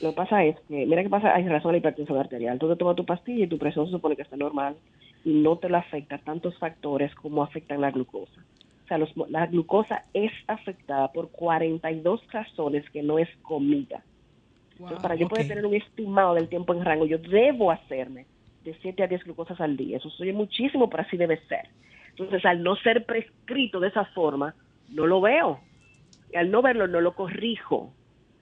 Lo que pasa es que, mira qué pasa, hay razón a la hipertensión arterial. Tú te tomas tu pastilla y tu presión se supone que está normal y no te la afecta tantos factores como afectan la glucosa. O sea, la glucosa es afectada por 42 razones que no es comida. Entonces, para yo poder tener un estimado del tiempo en rango, yo debo hacerme de 7 a 10 glucosas al día. Eso soy muchísimo, pero así debe ser. Entonces, al no ser prescrito de esa forma, no lo veo. Y al no verlo, no lo corrijo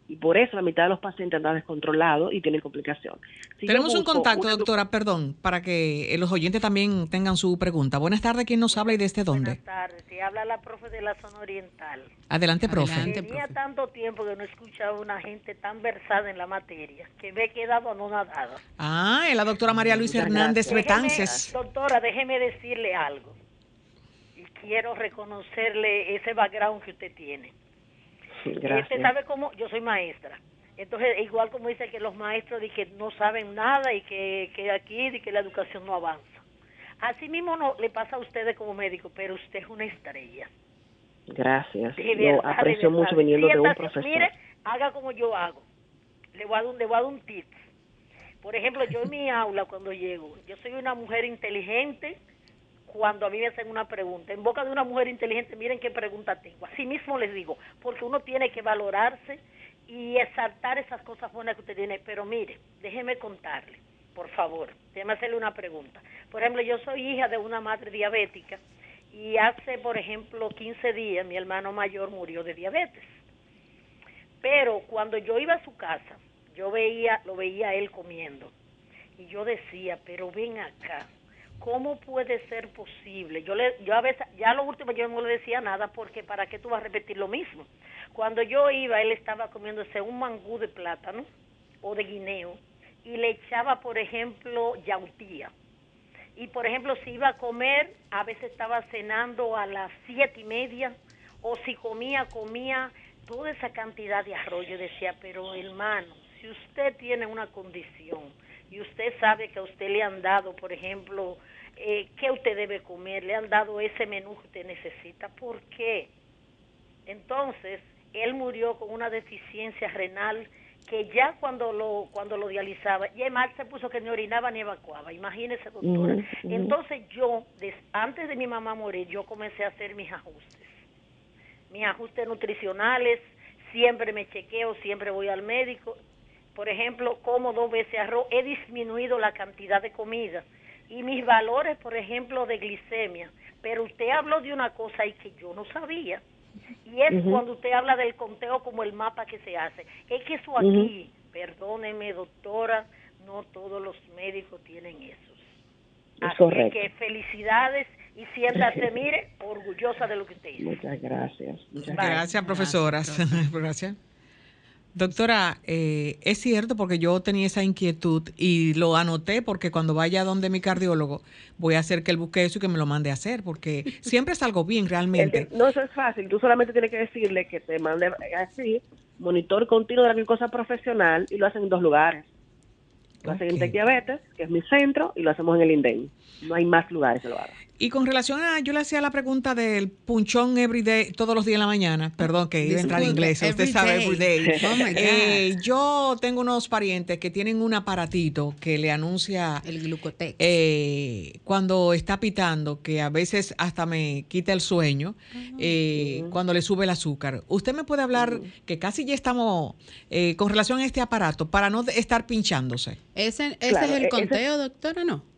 y por eso la mitad de los pacientes andan descontrolados y tienen complicaciones. Tenemos un contacto, doctora, perdón, para que los oyentes también tengan su pregunta. Buenas tardes, ¿quién nos habla y desde dónde? Buenas tardes, te habla la profe de la zona oriental. Adelante, profe. Tenía tanto tiempo que no escuchaba a una gente tan versada en la materia que me he quedado anonadada. Ah, es la doctora María Luisa Hernández Betances. Doctora, déjeme decirle algo. Y quiero reconocerle ese background que usted tiene Usted sabe cómo, yo soy maestra. Entonces, igual como dice que los maestros de que no saben nada y que, que aquí de que la educación no avanza. Así mismo no le pasa a ustedes como médico, pero usted es una estrella. Gracias. yo aprecio mucho viniendo de un profesor. Mire, haga como yo hago. Le voy a dar un, le voy a dar un tip. Por ejemplo, yo en mi aula cuando llego, yo soy una mujer inteligente, cuando a mí me hacen una pregunta. En boca de una mujer inteligente, miren qué pregunta tengo. Así mismo les digo, porque uno tiene que valorarse y exaltar esas cosas buenas que usted tiene. Pero mire, déjeme contarle, por favor, déjeme hacerle una pregunta. Por ejemplo, yo soy hija de una madre diabética y hace, por ejemplo, 15 días mi hermano mayor murió de diabetes. Pero cuando yo iba a su casa, yo veía, lo veía él comiendo y yo decía, pero ven acá, ¿cómo puede ser posible? Yo le, yo a veces, ya lo último yo no le decía nada porque para qué tú vas a repetir lo mismo. Cuando yo iba, él estaba comiéndose un mangú de plátano o de guineo y le echaba, por ejemplo, yautía. Y por ejemplo, si iba a comer, a veces estaba cenando a las siete y media, o si comía, comía toda esa cantidad de arroz. Yo decía, pero hermano, si usted tiene una condición y usted sabe que a usted le han dado, por ejemplo, eh, qué usted debe comer, le han dado ese menú que usted necesita. ¿Por qué? Entonces, él murió con una deficiencia renal que ya cuando lo cuando lo dializaba, y además se puso que ni orinaba ni evacuaba, imagínese doctora. Entonces yo, antes de mi mamá morir, yo comencé a hacer mis ajustes, mis ajustes nutricionales, siempre me chequeo, siempre voy al médico, por ejemplo, como dos veces arroz, he disminuido la cantidad de comida, y mis valores, por ejemplo, de glicemia. Pero usted habló de una cosa y que yo no sabía. Y es cuando usted habla del conteo como el mapa que se hace. Es que eso aquí, perdóneme doctora, no todos los médicos tienen eso. Así que felicidades y siéntase, mire, orgullosa de lo que usted dice. Muchas gracias. Muchas gracias, profesoras. gracias. Doctora, eh, es cierto porque yo tenía esa inquietud y lo anoté porque cuando vaya donde mi cardiólogo voy a hacer que él busque eso y que me lo mande a hacer porque siempre es algo bien realmente. No, eso es fácil. Tú solamente tienes que decirle que te mande así, monitor continuo de la glucosa profesional y lo hacen en dos lugares. Lo hacen en Diabetes, que es mi centro, y lo hacemos en el INDEN. No hay más lugares que lo hagan. Y con relación a, yo le hacía la pregunta del punchón everyday, todos los días en la mañana, perdón que iba a entrar en inglés, usted sabe everyday. Oh eh, yo tengo unos parientes que tienen un aparatito que le anuncia el glucotex eh, cuando está pitando, que a veces hasta me quita el sueño, eh, cuando le sube el azúcar. ¿Usted me puede hablar que casi ya estamos con relación a este aparato para no estar pinchándose? ¿Ese, ese es el e-, conteo, doctora, no?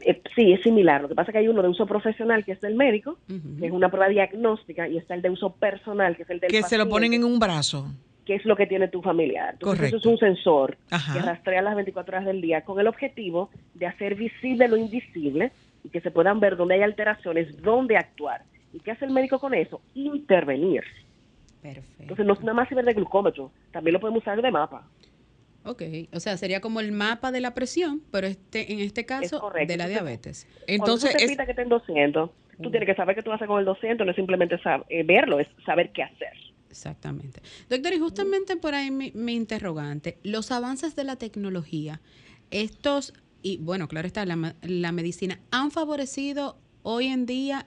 Eh, sí, es similar. Lo que pasa es que hay uno de uso profesional, que es del médico, que es una prueba diagnóstica, y está el de uso personal, que es el del Que se lo ponen en un brazo. Que es lo que tiene tu familiar. Entonces, eso es un sensor que rastrea las 24 horas del día con el objetivo de hacer visible lo invisible y que se puedan ver dónde hay alteraciones, dónde actuar. ¿Y qué hace el médico con eso? Intervenir. Perfecto. Entonces, no es nada más ver de glucómetro, también lo podemos usar de mapa. Ok, o sea, sería como el mapa de la presión, pero este en este caso de la diabetes. Entonces, tú te es... que esté en 200, tú tienes que saber qué tú haces con el 200, no es simplemente saber, eh, verlo, es saber qué hacer. Exactamente. Doctor, y justamente por ahí mi, interrogante, los avances de la tecnología, estos, y bueno, claro está, la, la medicina, ¿han favorecido hoy en día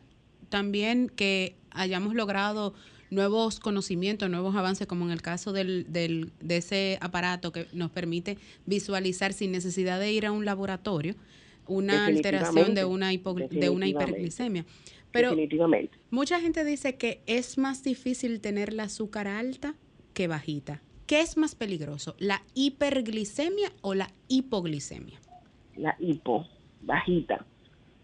también que hayamos logrado nuevos conocimientos, nuevos avances, como en el caso del, del, de ese aparato que nos permite visualizar sin necesidad de ir a un laboratorio una alteración de una, de una hiperglicemia. Pero mucha gente dice que es más difícil tener la azúcar alta que bajita. ¿Qué es más peligroso, la hiperglicemia o la hipoglicemia? La hipo, bajita.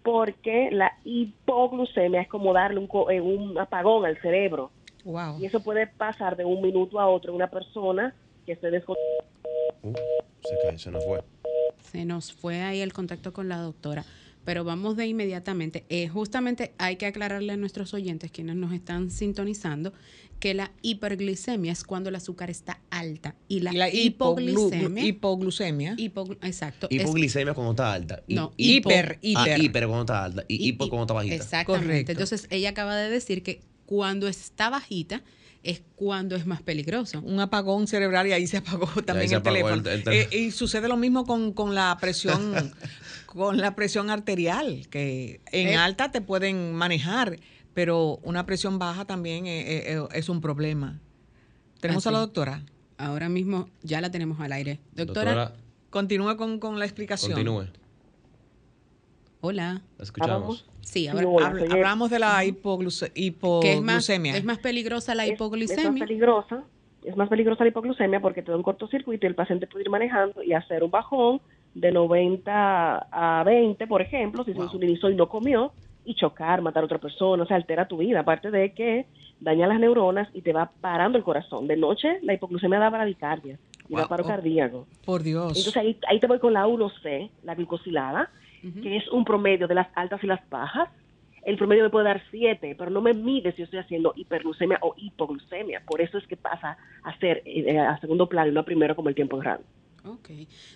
Porque la hipoglucemia es como darle un, un apagón al cerebro y eso puede pasar de un minuto a otro en una persona que se descontrola. Uh, se, se nos fue. Se nos fue ahí el contacto con la doctora pero vamos de inmediatamente. Eh, justamente hay que aclararle a nuestros oyentes, quienes nos están sintonizando, que la hiperglicemia es cuando el azúcar está alta y la, hipoglicemia. Hipoglucemia. exacto. Hipoglicemia cuando está alta. no, hiper, hiper. Ah, hiper cuando está alta y, hipo cuando está bajita. Exactamente. Entonces ella acaba de decir que cuando está bajita es cuando es más peligroso. Un apagón cerebral y ahí se apagó también el, teléfono. Eh, y sucede lo mismo con, con la presión con la presión arterial, que en eh. alta te pueden manejar, pero una presión baja también eh, es, un problema. ¿Tenemos a la doctora? Ahora mismo ya la tenemos al aire. Doctora, continúa con, la explicación. Continúe. Hola. ¿La escuchamos? Sí, ahora hablamos de la hipoglucemia. Es más, peligrosa la hipoglucemia. Es, más peligrosa. Es más peligrosa la hipoglucemia porque te da un cortocircuito y el paciente puede ir manejando y hacer un bajón de 90 a 20, por ejemplo, si se insulinizó y no comió, y chocar, matar a otra persona, o sea, altera tu vida, aparte de que daña las neuronas y te va parando el corazón. De noche, la hipoglucemia da bradicardia y da paro cardíaco. Por Dios. Entonces ahí, ahí te voy con la 1C, la glucosilada, que es un promedio de las altas y las bajas. El promedio me puede dar 7, pero no me mide si yo estoy haciendo hiperglucemia o hipoglucemia. Por eso es que pasa a ser eh, a segundo plano y no a primero como el tiempo grande. Ok.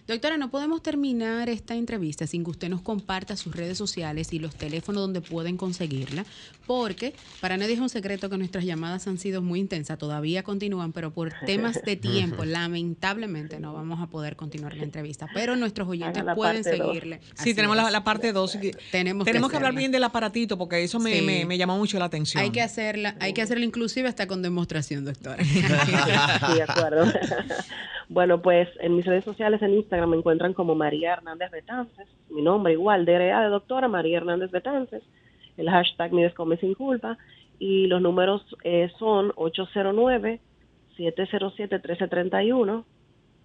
Doctora, no podemos terminar esta entrevista sin que usted nos comparta sus redes sociales y los teléfonos donde pueden conseguirla, porque para nadie es un secreto que nuestras llamadas han sido muy intensas, todavía continúan, pero por temas de tiempo, lamentablemente no vamos a poder continuar la entrevista, pero nuestros oyentes pueden seguirle. Sí, tenemos la, parte 2. Tenemos, tenemos que, hablar bien del aparatito, porque eso me, me, llamó mucho la atención. Hay que hacerla, hay que hacerla inclusive hasta con demostración, doctora. sí, de acuerdo. bueno, pues en mis redes sociales en Instagram me encuentran como María Hernández Betances, mi nombre igual, DRA de doctora, María Hernández Betances, el hashtag Mi Descome Sin Culpa, y los números eh, son 809-707-1331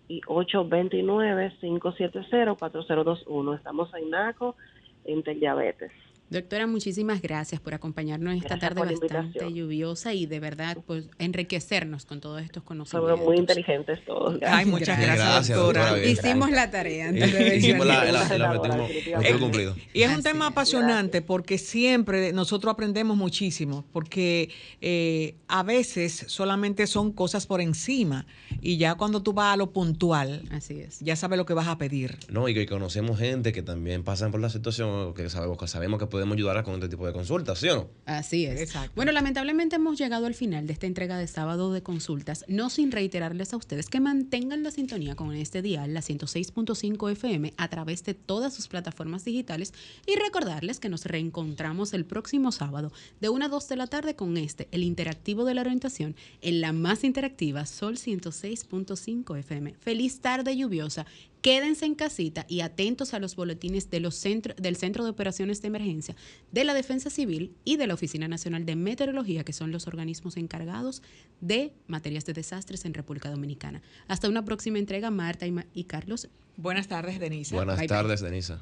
y 829-570-4021. Estamos en NACO, en Teldiabetes. Doctora, muchísimas gracias por acompañarnos esta tarde bastante lluviosa y de verdad pues enriquecernos con todos estos conocimientos. Somos muy inteligentes todos. Ay, muchas gracias, doctora. Hicimos la tarea. Hicimos la, metimos, cumplido. Y es un tema apasionante porque siempre nosotros aprendemos muchísimo porque eh, a veces solamente son cosas por encima y ya cuando tú vas a lo puntual, Así es. ya sabes lo que vas a pedir. No, y que conocemos gente que también pasan por la situación que sabemos que sabemos que puede podemos ayudar con este tipo de consultas, ¿sí o no? Así es. Bueno, lamentablemente hemos llegado al final de esta entrega de sábado de consultas, no sin reiterarles a ustedes que mantengan la sintonía con este dial, la 106.5 FM, a través de todas sus plataformas digitales y recordarles que nos reencontramos el próximo sábado de 1 a 2 de la tarde con este, el interactivo de la orientación, en la más interactiva Sol 106.5 FM. Feliz tarde lluviosa Quédense en casita y atentos a los boletines de los del Centro de Operaciones de Emergencia, de la Defensa Civil y de la Oficina Nacional de Meteorología, que son los organismos encargados de materias de desastres en República Dominicana. Hasta una próxima entrega, Marta y, Carlos. Buenas tardes, Denisa. Buenas tardes, Denisa.